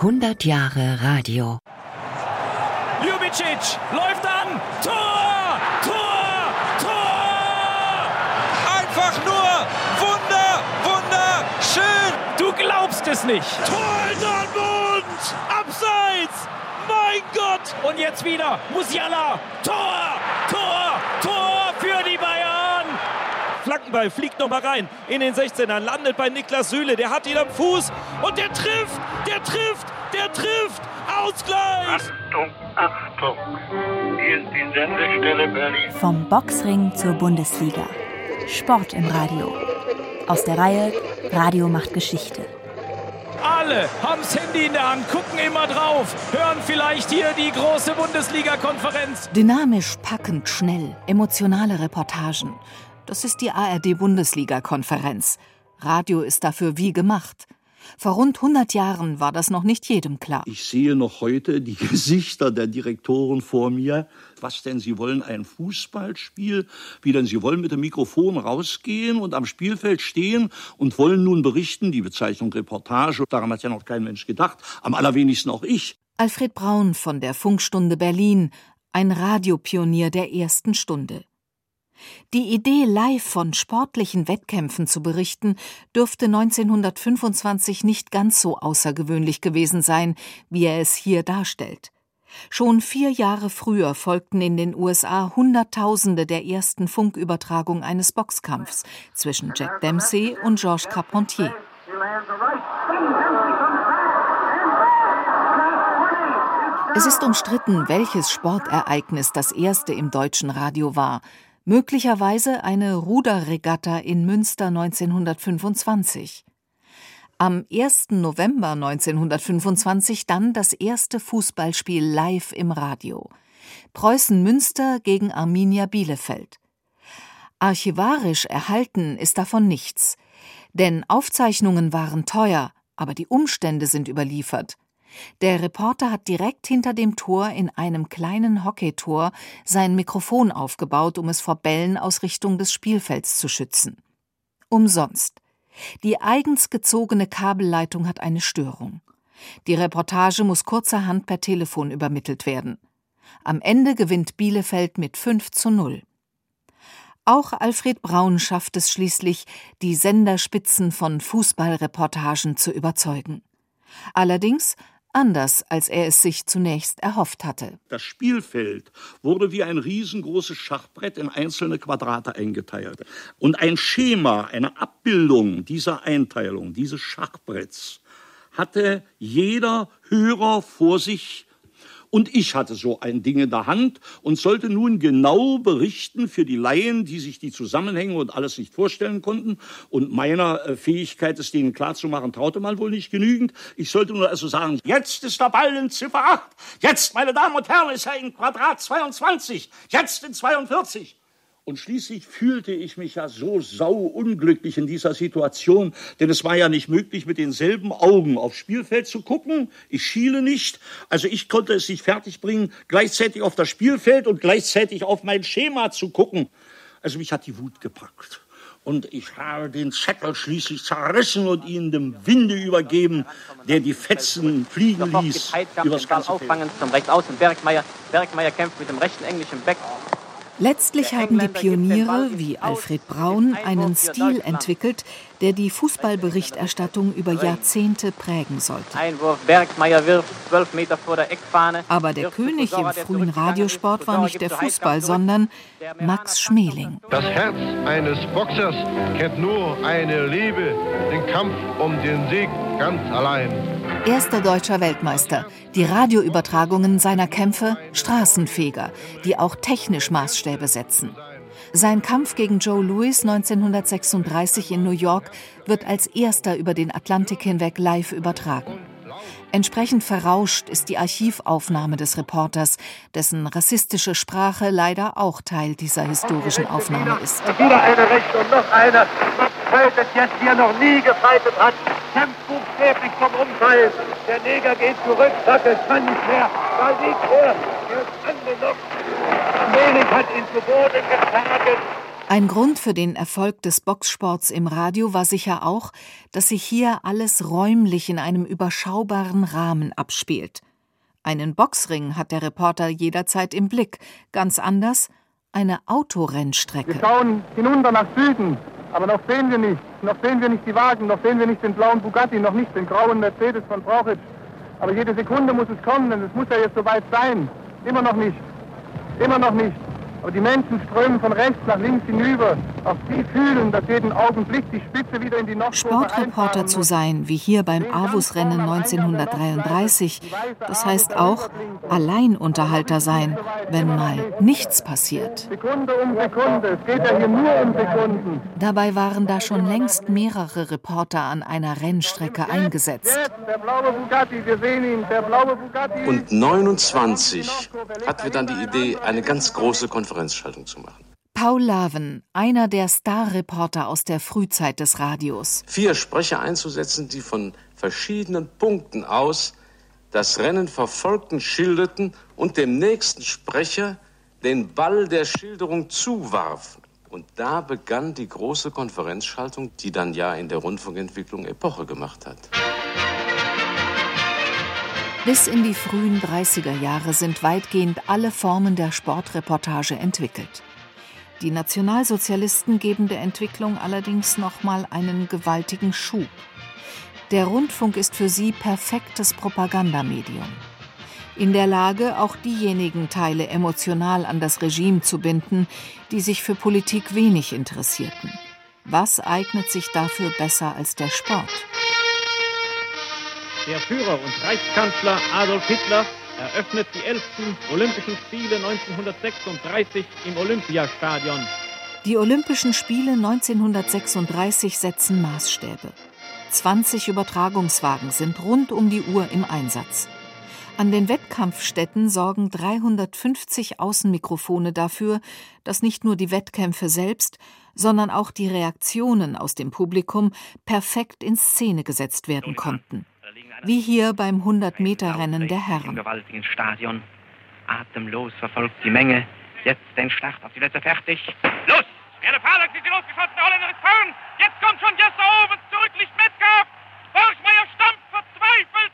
100 Jahre Radio. Ljubicic läuft an. Tor! Tor! Tor! Einfach nur Wunder, wunderschön. Du glaubst es nicht. Tor in Dortmund! Abseits! Mein Gott! Und jetzt wieder Musiala. Tor! Tor! Tor! Flankenball fliegt noch mal rein in den 16er, landet bei Niklas Süle, der hat ihn am Fuß und der trifft, der trifft, der trifft. Ausgleich! Achtung, Achtung! Hier ist die Sendestelle Berlin. Vom Boxring zur Bundesliga. Sport im Radio. Aus der Reihe Radio macht Geschichte. Alle haben's Handy in der Hand, gucken immer drauf, hören vielleicht hier die große Bundesliga-Konferenz. Dynamisch, packend, schnell, emotionale Reportagen. Das ist die ARD-Bundesliga-Konferenz. Radio ist dafür wie gemacht. Vor rund 100 Jahren war das noch nicht jedem klar. Ich sehe noch heute die Gesichter der Direktoren vor mir. Was denn, sie wollen ein Fußballspiel? Wie denn, sie wollen mit dem Mikrofon rausgehen und am Spielfeld stehen und wollen nun berichten, die Bezeichnung Reportage, daran hat ja noch kein Mensch gedacht, am allerwenigsten auch ich. Alfred Braun von der Funkstunde Berlin, ein Radiopionier der ersten Stunde. Die Idee, live von sportlichen Wettkämpfen zu berichten, dürfte 1925 nicht ganz so außergewöhnlich gewesen sein, wie er es hier darstellt. Schon vier Jahre früher folgten in den USA Hunderttausende der ersten Funkübertragung eines Boxkampfs zwischen Jack Dempsey und Georges Carpentier. Es ist umstritten, welches Sportereignis das erste im deutschen Radio war möglicherweise eine Ruderregatta in Münster 1925. Am 1. November 1925 dann das erste Fußballspiel live im Radio. Preußen Münster gegen Arminia Bielefeld. Archivarisch erhalten ist davon nichts, denn Aufzeichnungen waren teuer, aber die Umstände sind überliefert. Der Reporter hat direkt hinter dem Tor in einem kleinen Hockeytor sein Mikrofon aufgebaut, um es vor Bällen aus Richtung des Spielfelds zu schützen. Umsonst. Die eigens gezogene Kabelleitung hat eine Störung. Die Reportage muss kurzerhand per Telefon übermittelt werden. Am Ende gewinnt Bielefeld mit 5 zu 0. Auch Alfred Braun schafft es schließlich, die Senderspitzen von Fußballreportagen zu überzeugen. Allerdings anders, als er es sich zunächst erhofft hatte. Das Spielfeld wurde wie ein riesengroßes Schachbrett in einzelne Quadrate eingeteilt. Und ein Schema, eine Abbildung dieser Einteilung, dieses Schachbretts, hatte jeder Hörer vor sich und ich hatte so ein Ding in der Hand und sollte nun genau berichten für die Laien, die sich die Zusammenhänge und alles nicht vorstellen konnten. Und meiner äh, Fähigkeit, es denen klarzumachen, traute man wohl nicht genügend. Ich sollte nur also sagen, jetzt ist der Ball in Ziffer 8. Jetzt, meine Damen und Herren, ist er in Quadrat 22. Jetzt in 42. Und schließlich fühlte ich mich ja so sauunglücklich in dieser Situation, denn es war ja nicht möglich, mit denselben Augen aufs Spielfeld zu gucken. Ich schiele nicht, also ich konnte es nicht fertigbringen, gleichzeitig auf das Spielfeld und gleichzeitig auf mein Schema zu gucken. Also mich hat die Wut gepackt. Und ich habe den Zettel schließlich zerrissen und ihn dem Winde übergeben, der die Fetzen fliegen ließ. Übers ganze Feld. Zum Rechtsaußen Bergmeier. Bergmeier kämpft mit dem rechten englischen Back. Letztlich haben die Pioniere wie Alfred Braun einen Stil entwickelt, der die Fußballberichterstattung über Jahrzehnte prägen sollte. Einwurf, Bergmeier wirft 12 Meter vor der Eckfahne. Aber der König im frühen Radiosport war nicht der Fußball, sondern Max Schmeling. Das Herz eines Boxers kennt nur eine Liebe, den Kampf um den Sieg ganz allein. Erster deutscher Weltmeister. Die Radioübertragungen seiner Kämpfe Straßenfeger, die auch technisch Maßstäbe setzen. Sein Kampf gegen Joe Louis 1936 in New York wird als erster über den Atlantik hinweg live übertragen. Entsprechend verrauscht ist die Archivaufnahme des Reporters, dessen rassistische Sprache leider auch Teil dieser historischen Aufnahme ist. Wieder eine rechte und noch eine. Max Feld jetzt, wie er noch nie gefeitet hat. Kämpft buchstäblich vom Unfall. Der Neger geht zurück, sagt, es kann nicht mehr. Da liegt er. Er nur noch. Wenig hat ihn zu Boden geschlagen. Ein Grund für den Erfolg des Boxsports im Radio war sicher auch, dass sich hier alles räumlich in einem überschaubaren Rahmen abspielt. Einen Boxring hat der Reporter jederzeit im Blick, ganz anders eine Autorennstrecke. Wir schauen hinunter nach Süden, aber noch sehen wir nicht. Noch sehen wir nicht die Wagen, noch sehen wir nicht den blauen Bugatti, noch nicht den grauen Mercedes von Brauchitsch. Aber jede Sekunde muss es kommen, denn es muss ja jetzt soweit sein. Immer noch nicht. Immer noch nicht. Aber die Menschen strömen von rechts nach links hinüber. Auch sie fühlen, dass jeden Augenblick die Spitze wieder in die Nordkurve Sportreporter zu sein, wie hier beim Avus-Rennen 1933, das heißt auch Alleinunterhalter sein, wenn mal nichts passiert. Sekunde um Sekunde, es geht ja hier nur um Sekunden. Dabei waren da schon längst mehrere Reporter an einer Rennstrecke eingesetzt. Der blaue Bugatti, wir sehen ihn, der blaue Bugatti. Und 29 hatten wir dann die Idee, eine ganz große Konferenz Konferenzschaltung zu machen. Paul Laven, einer der Starreporter aus der Frühzeit des Radios. Vier Sprecher einzusetzen, die von verschiedenen Punkten aus das Rennen verfolgten, schilderten und dem nächsten Sprecher den Ball der Schilderung zuwarfen. Und da begann die große Konferenzschaltung, die dann ja in der Rundfunkentwicklung Epoche gemacht hat. Bis in die frühen 30er Jahre sind weitgehend alle Formen der Sportreportage entwickelt. Die Nationalsozialisten geben der Entwicklung allerdings nochmal einen gewaltigen Schub. Der Rundfunk ist für sie perfektes Propagandamedium. In der Lage, auch diejenigen Teile emotional an das Regime zu binden, die sich für Politik wenig interessierten. Was eignet sich dafür besser als der Sport? Der Führer und Reichskanzler Adolf Hitler eröffnet die 11. Olympischen Spiele 1936 im Olympiastadion. Die Olympischen Spiele 1936 setzen Maßstäbe. 20 Übertragungswagen sind rund um die Uhr im Einsatz. An den Wettkampfstätten sorgen 350 Außenmikrofone dafür, dass nicht nur die Wettkämpfe selbst, sondern auch die Reaktionen aus dem Publikum perfekt in Szene gesetzt werden konnten wie hier beim 100-Meter-Rennen der Herren. Im gewaltigen Stadion. Atemlos verfolgt die Menge. Jetzt den Start auf die Plätze fertig. Los! Fahrlach sind sie losgeschossen. Der Holländer ist vorn. Jetzt kommt schon Jesse Owens zurück, liegt Metcalf. Borchmeier stampft verzweifelt.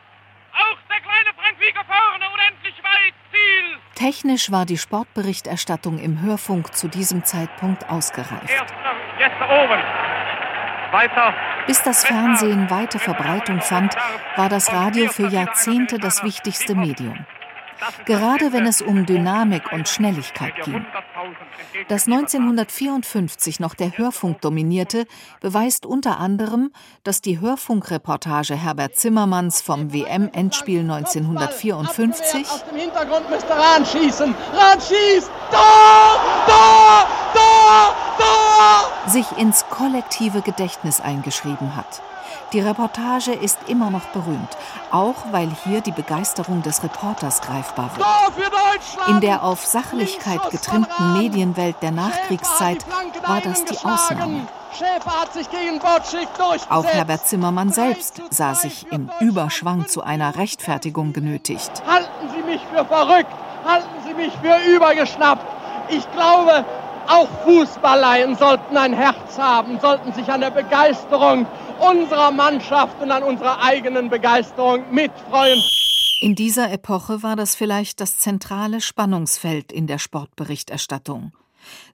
Auch der kleine Frank Wieger vorne, unendlich weit. Ziel. Technisch war die Sportberichterstattung im Hörfunk zu diesem Zeitpunkt ausgereift. Erst noch Jesse Owens. Weiter bis das Fernsehen weite Verbreitung fand, war das Radio für Jahrzehnte das wichtigste Medium. Gerade wenn es um Dynamik und Schnelligkeit ging. Dass 1954 noch der Hörfunk dominierte, beweist unter anderem, dass die Hörfunkreportage Herbert Zimmermanns vom WM-Endspiel 1954 aus dem Hintergrund müsste Rahn schießen. Rahn schießt! Da! Da! Da! Da! Sich ins kollektive Gedächtnis eingeschrieben hat. Die Reportage ist immer noch berühmt, auch weil hier die Begeisterung des Reporters greifbar wird. In der auf Sachlichkeit getrimmten Medienwelt der Nachkriegszeit war das die Ausnahme. Auch Herbert Zimmermann selbst sah sich im Überschwang zu einer Rechtfertigung genötigt. Halten Sie mich für verrückt, halten Sie mich für übergeschnappt. Ich glaube, auch Fußballleien sollten ein Herz haben, sollten sich an der Begeisterung unserer Mannschaft und an unserer eigenen Begeisterung mitfreuen. In dieser Epoche war das vielleicht das zentrale Spannungsfeld in der Sportberichterstattung.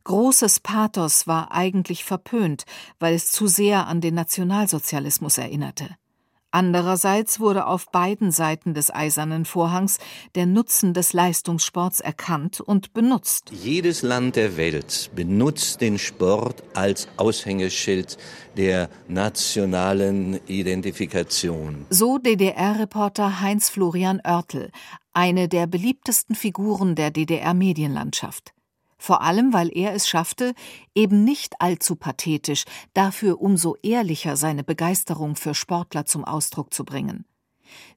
Großes Pathos war eigentlich verpönt, weil es zu sehr an den Nationalsozialismus erinnerte. Andererseits wurde auf beiden Seiten des Eisernen Vorhangs der Nutzen des Leistungssports erkannt und benutzt. Jedes Land der Welt benutzt den Sport als Aushängeschild der nationalen Identifikation. So DDR-Reporter Heinz Florian Oertel, eine der beliebtesten Figuren der DDR-Medienlandschaft vor allem weil er es schaffte, eben nicht allzu pathetisch, dafür umso ehrlicher seine Begeisterung für Sportler zum Ausdruck zu bringen.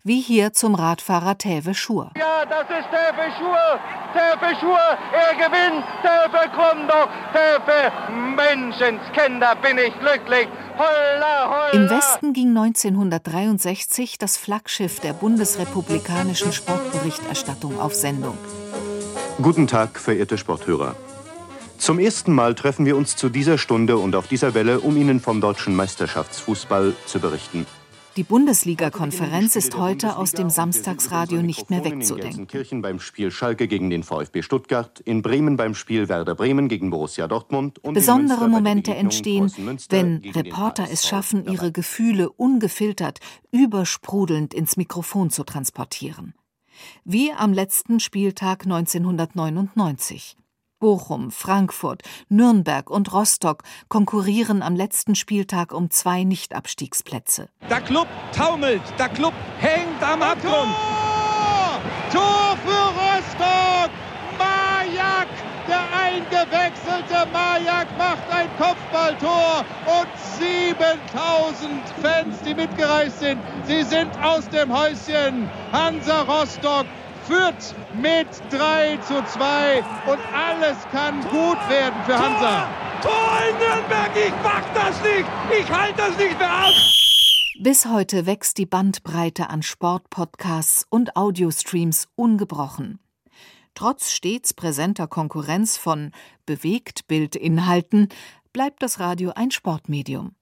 Wie hier zum Radfahrer Täve Schur. Ja, das ist Täve Schur. Täve Schur, er gewinnt. Täve Krumdorf. Täve Menschenskinder, bin ich glücklich. Holla, holla. Im Westen ging 1963 das Flaggschiff der bundesrepublikanischen Sportberichterstattung auf Sendung. Guten Tag, verehrte Sporthörer. Zum ersten Mal treffen wir uns zu dieser Stunde und auf dieser Welle, um Ihnen vom deutschen Meisterschaftsfußball zu berichten. Die Bundesliga-Konferenz ist heute aus dem Samstagsradio nicht mehr wegzudenken. In Kirchen beim Spiel Schalke gegen den VfB Stuttgart, in Bremen beim Spiel Werder Bremen gegen Borussia Dortmund und Besondere Momente entstehen, wenn Reporter es schaffen, ihre Gefühle ungefiltert, übersprudelnd ins Mikrofon zu transportieren. Wie am letzten Spieltag 1999. Bochum, Frankfurt, Nürnberg und Rostock konkurrieren am letzten Spieltag um zwei Nichtabstiegsplätze. Der Club taumelt, der Club hängt am Abgrund. Tor! Tor für Rostock! Majak, der eingewechselte Majak macht ein Kopfballtor und 7000 Fans, die mitgereist sind, sie sind aus dem Häuschen. Hansa Rostock führt mit 3 zu 2 und alles kann gut werden für Hansa. Tor, Tor in Nürnberg, ich mach das nicht, ich halte das nicht mehr aus. Bis heute wächst die Bandbreite an Sportpodcasts und Audiostreams ungebrochen. Trotz stets präsenter Konkurrenz von Bewegtbildinhalten bleibt das Radio ein Sportmedium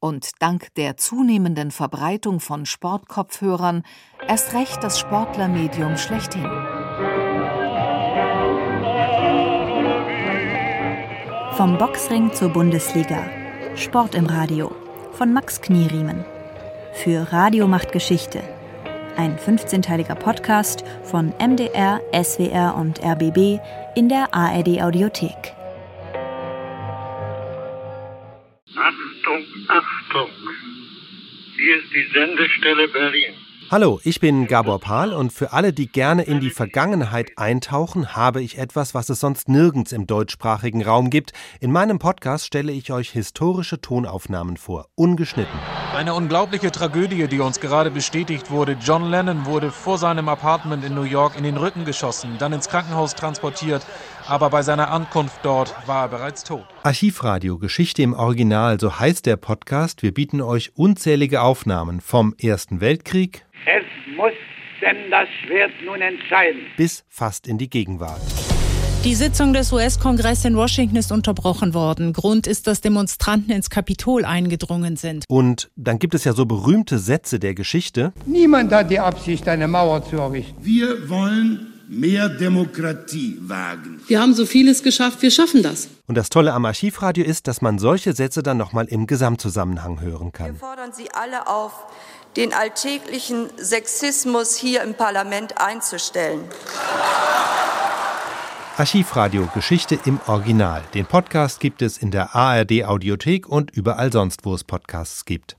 und dank der zunehmenden Verbreitung von Sportkopfhörern erst recht das Sportlermedium schlechthin. Vom Boxring zur Bundesliga. Sport im Radio. Von Max Knieriemen. Für Radio macht Geschichte. Ein 15-teiliger Podcast von MDR, SWR und RBB in der ARD Audiothek. Hier ist die Sendestelle Berlin. Hallo, ich bin Gabor Pahl und für alle, die gerne in die Vergangenheit eintauchen, habe ich etwas, was es sonst nirgends im deutschsprachigen Raum gibt. In meinem Podcast stelle ich euch historische Tonaufnahmen vor, ungeschnitten. Eine unglaubliche Tragödie, die uns gerade bestätigt wurde. John Lennon wurde vor seinem Apartment in New York in den Rücken geschossen, dann ins Krankenhaus transportiert, aber bei seiner Ankunft dort war er bereits tot. Archivradio Geschichte im Original, so heißt der Podcast. Wir bieten euch unzählige Aufnahmen vom Ersten Weltkrieg, es muss denn das Schwert nun entscheiden. Bis fast in die Gegenwart. Die Sitzung des US-Kongresses in Washington ist unterbrochen worden. Grund ist, dass Demonstranten ins Kapitol eingedrungen sind. Und dann gibt es ja so berühmte Sätze der Geschichte. Niemand hat die Absicht, eine Mauer zu errichten. Wir wollen mehr Demokratie wagen. Wir haben so vieles geschafft, wir schaffen das. Und das Tolle am Archivradio ist, dass man solche Sätze dann nochmal im Gesamtzusammenhang hören kann. Wir fordern Sie alle auf, den alltäglichen Sexismus hier im Parlament einzustellen. Archivradio Geschichte im Original. Den Podcast gibt es in der ARD Audiothek und überall sonst, wo es Podcasts gibt.